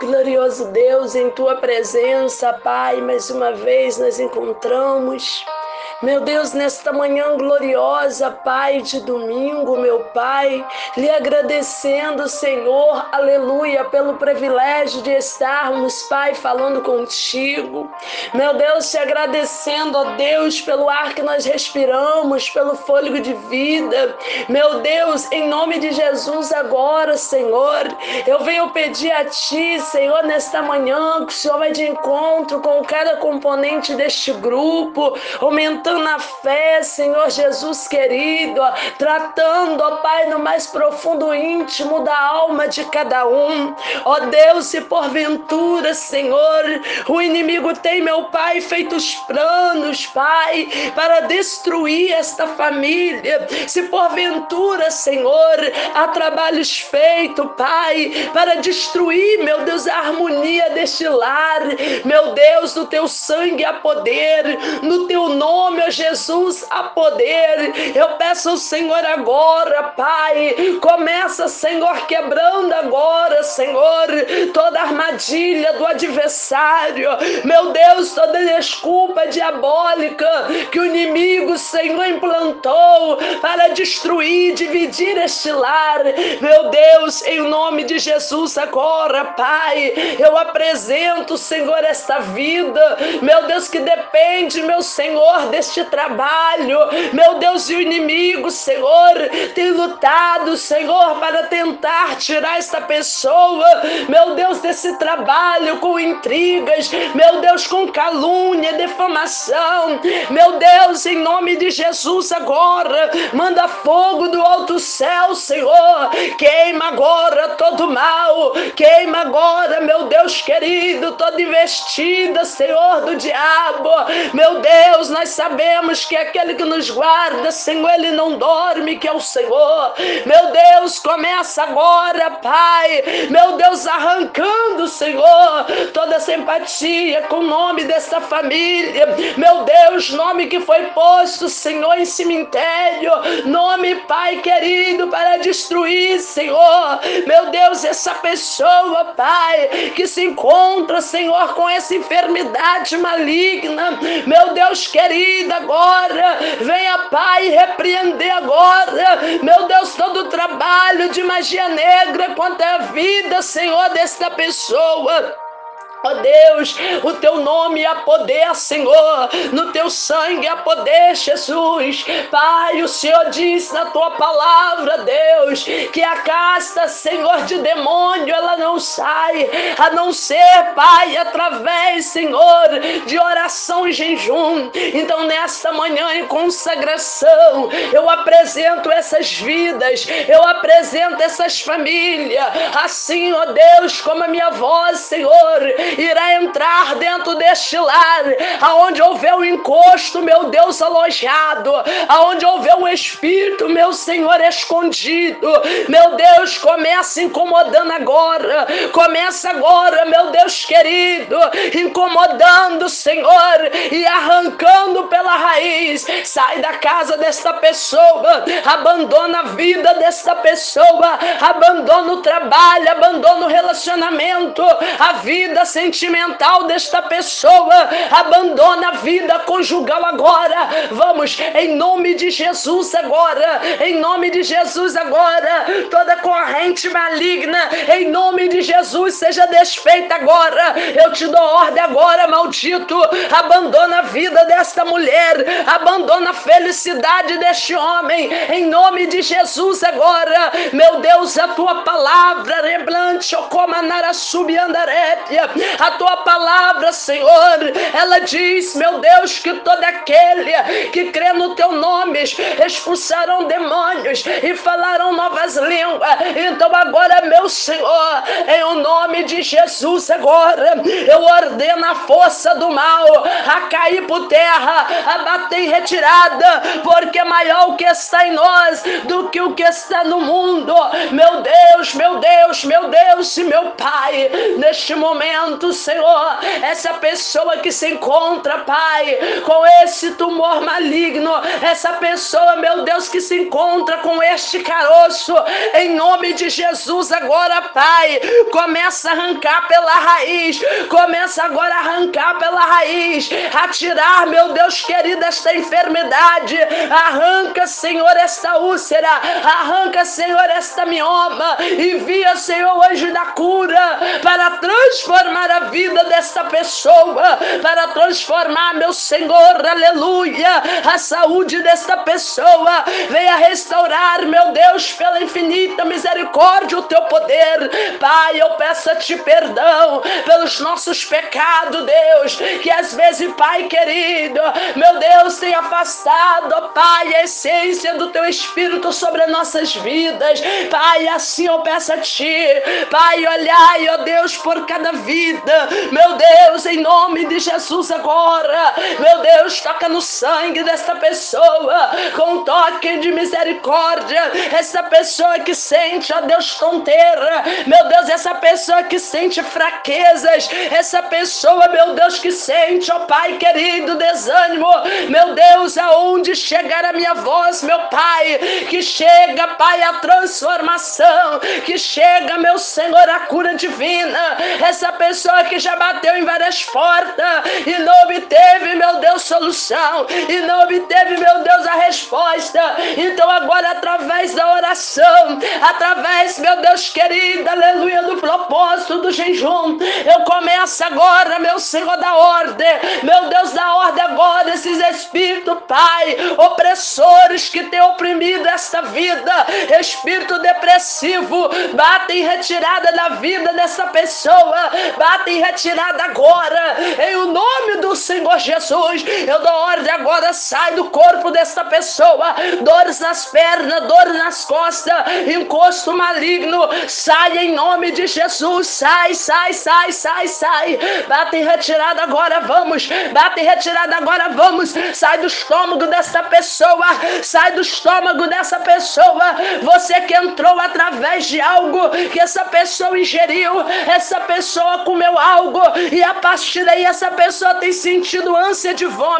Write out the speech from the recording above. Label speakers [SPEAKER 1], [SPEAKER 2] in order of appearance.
[SPEAKER 1] Glorioso Deus, em tua presença, Pai, mais uma vez nós encontramos. Meu Deus, nesta manhã gloriosa, Pai de domingo, meu Pai, lhe agradecendo, Senhor, aleluia, pelo privilégio de estarmos, Pai, falando contigo. Meu Deus, te agradecendo, ó Deus, pelo ar que nós respiramos, pelo fôlego de vida. Meu Deus, em nome de Jesus, agora, Senhor, eu venho pedir a Ti, Senhor, nesta manhã, que o Senhor vai de encontro com cada componente deste grupo, aumentando na fé, Senhor Jesus querido, tratando, ó Pai, no mais profundo íntimo da alma de cada um. Ó Deus, se porventura, Senhor, o inimigo tem, meu Pai, feito os planos, Pai, para destruir esta família. Se porventura, Senhor, há trabalhos feitos, Pai, para destruir, meu Deus, a harmonia deste lar. Meu Deus, no teu sangue há poder, no teu nome meu Jesus, a poder. Eu peço ao Senhor agora, Pai, começa, Senhor, quebrando agora, Senhor, toda armadilha do adversário. Meu Deus, toda desculpa diabólica que o inimigo, Senhor, implantou para destruir, dividir este lar. Meu Deus, em nome de Jesus, agora, Pai, eu apresento, Senhor, esta vida, meu Deus, que depende, meu Senhor, deste este trabalho. Meu Deus, e o inimigo, Senhor, tem lutado, Senhor, para tentar tirar esta pessoa, meu Deus, desse trabalho com intrigas, meu Deus, com calúnia, defamação. Meu Deus, em nome de Jesus, agora, manda fogo do alto céu, Senhor. Queima agora todo mal, queima agora, meu Deus querido, toda investida, Senhor, do diabo. Meu Deus, nós sabemos sabemos que aquele que nos guarda, Senhor, ele não dorme, que é o Senhor. Meu Deus, começa agora, Pai. Meu Deus, arrancando, Senhor, toda simpatia com o nome desta família. Meu Deus, nome que foi posto, Senhor, em cemitério. Nome, Pai querido, para destruir, Senhor. Meu Deus, essa pessoa, Pai, que se encontra, Senhor, com essa enfermidade maligna. Meu Deus querido, agora. Venha, Pai, repreender agora. Meu Deus, todo o trabalho de magia negra quanto à vida, Senhor, desta pessoa. Deus, o teu nome é poder, Senhor. No teu sangue é poder, Jesus. Pai, o Senhor diz na tua palavra, Deus, que a casta, Senhor, de demônio, ela não sai, a não ser, Pai, através, Senhor, de oração e jejum. Então, nesta manhã em consagração, eu apresento essas vidas, eu apresento essas famílias, assim, ó Deus, como a minha voz, Senhor irá entrar dentro deste lar, aonde houver um encosto, meu Deus, alojado, aonde houver um espírito, meu Senhor, escondido. Meu Deus, começa incomodando agora, começa agora, meu Deus querido, incomodando, Senhor, e arrancando pela raiz. Sai da casa desta pessoa, abandona a vida desta pessoa, abandona o trabalho, abandona o relacionamento, a vida sem sentimental desta pessoa. Abandona a vida conjugal agora. Vamos, em nome de Jesus agora. Em nome de Jesus agora. Toda corrente maligna, em nome de Jesus, seja desfeita agora. Eu te dou ordem agora, maldito. Abandona a vida desta mulher. Abandona a felicidade deste homem. Em nome de Jesus agora. Meu Deus, a tua palavra, reblante, ocomanara subiandarépia a tua palavra, Senhor, ela diz, meu Deus, que todo aquele que crê no teu nome expulsarão demônios e falarão novas línguas. Então agora, meu Senhor, em o nome de Jesus agora, eu ordeno a força do mal a cair por terra, a bater em retirada, porque é maior o que está em nós do que o que está no mundo. Meu Deus, meu Deus, meu Deus e meu Pai, neste momento Senhor, essa pessoa que se encontra, Pai, com esse tumor maligno, essa pessoa, meu Deus, que se encontra com este caroço, em nome de Jesus, agora, Pai, Começa a arrancar pela raiz. Começa agora a arrancar pela raiz. A tirar, meu Deus querido, esta enfermidade. Arranca, Senhor, esta úlcera. Arranca, Senhor, esta mioma. Envia, Senhor, o anjo da cura para transformar a vida desta pessoa. Para transformar, meu Senhor, aleluia, a saúde desta pessoa. Venha restaurar, meu Deus, pela infinita misericórdia, o teu poder. Pai, eu peço a ti perdão pelos nossos pecados, Deus, que às vezes, Pai querido, meu Deus, tem afastado, Pai, a essência do teu Espírito sobre as nossas vidas. Pai, assim eu peço a ti, Pai, olhai, ó Deus, por cada vida, meu Deus, em nome de Jesus agora, meu Deus, toca no sangue desta pessoa, com um toque de misericórdia, essa pessoa que sente, ó Deus, tonteira, meu Deus, essa pessoa que sente fraquezas, essa pessoa, meu Deus, que sente, ó Pai querido, desânimo, meu Deus, aonde chegar a minha voz, meu Pai, que chega, Pai, a transformação, que chega, meu Senhor, a cura divina, essa pessoa que já bateu em várias portas e não obteve, meu Deus, solução, e não obteve, meu Deus, a resposta, então agora, através da através, meu Deus querido, aleluia, do propósito do jejum, eu começo agora, meu Senhor da ordem, meu Deus da ordem agora, esses espíritos, Pai, opressores que têm oprimido esta vida, espírito depressivo, bate em retirada da vida dessa pessoa, bate em retirada agora, em o nome do Senhor Jesus, eu dou ordem agora, sai do corpo dessa pessoa, dores nas pernas, dores nas costas, encosto maligno, sai em nome de Jesus, sai, sai, sai, sai, sai, bate em retirada agora, vamos, bate em retirada agora, vamos, sai do estômago dessa pessoa, sai do estômago dessa pessoa, você que entrou através de algo que essa pessoa ingeriu, essa pessoa comeu algo e a partir daí essa pessoa tem sentido ânsia de vômito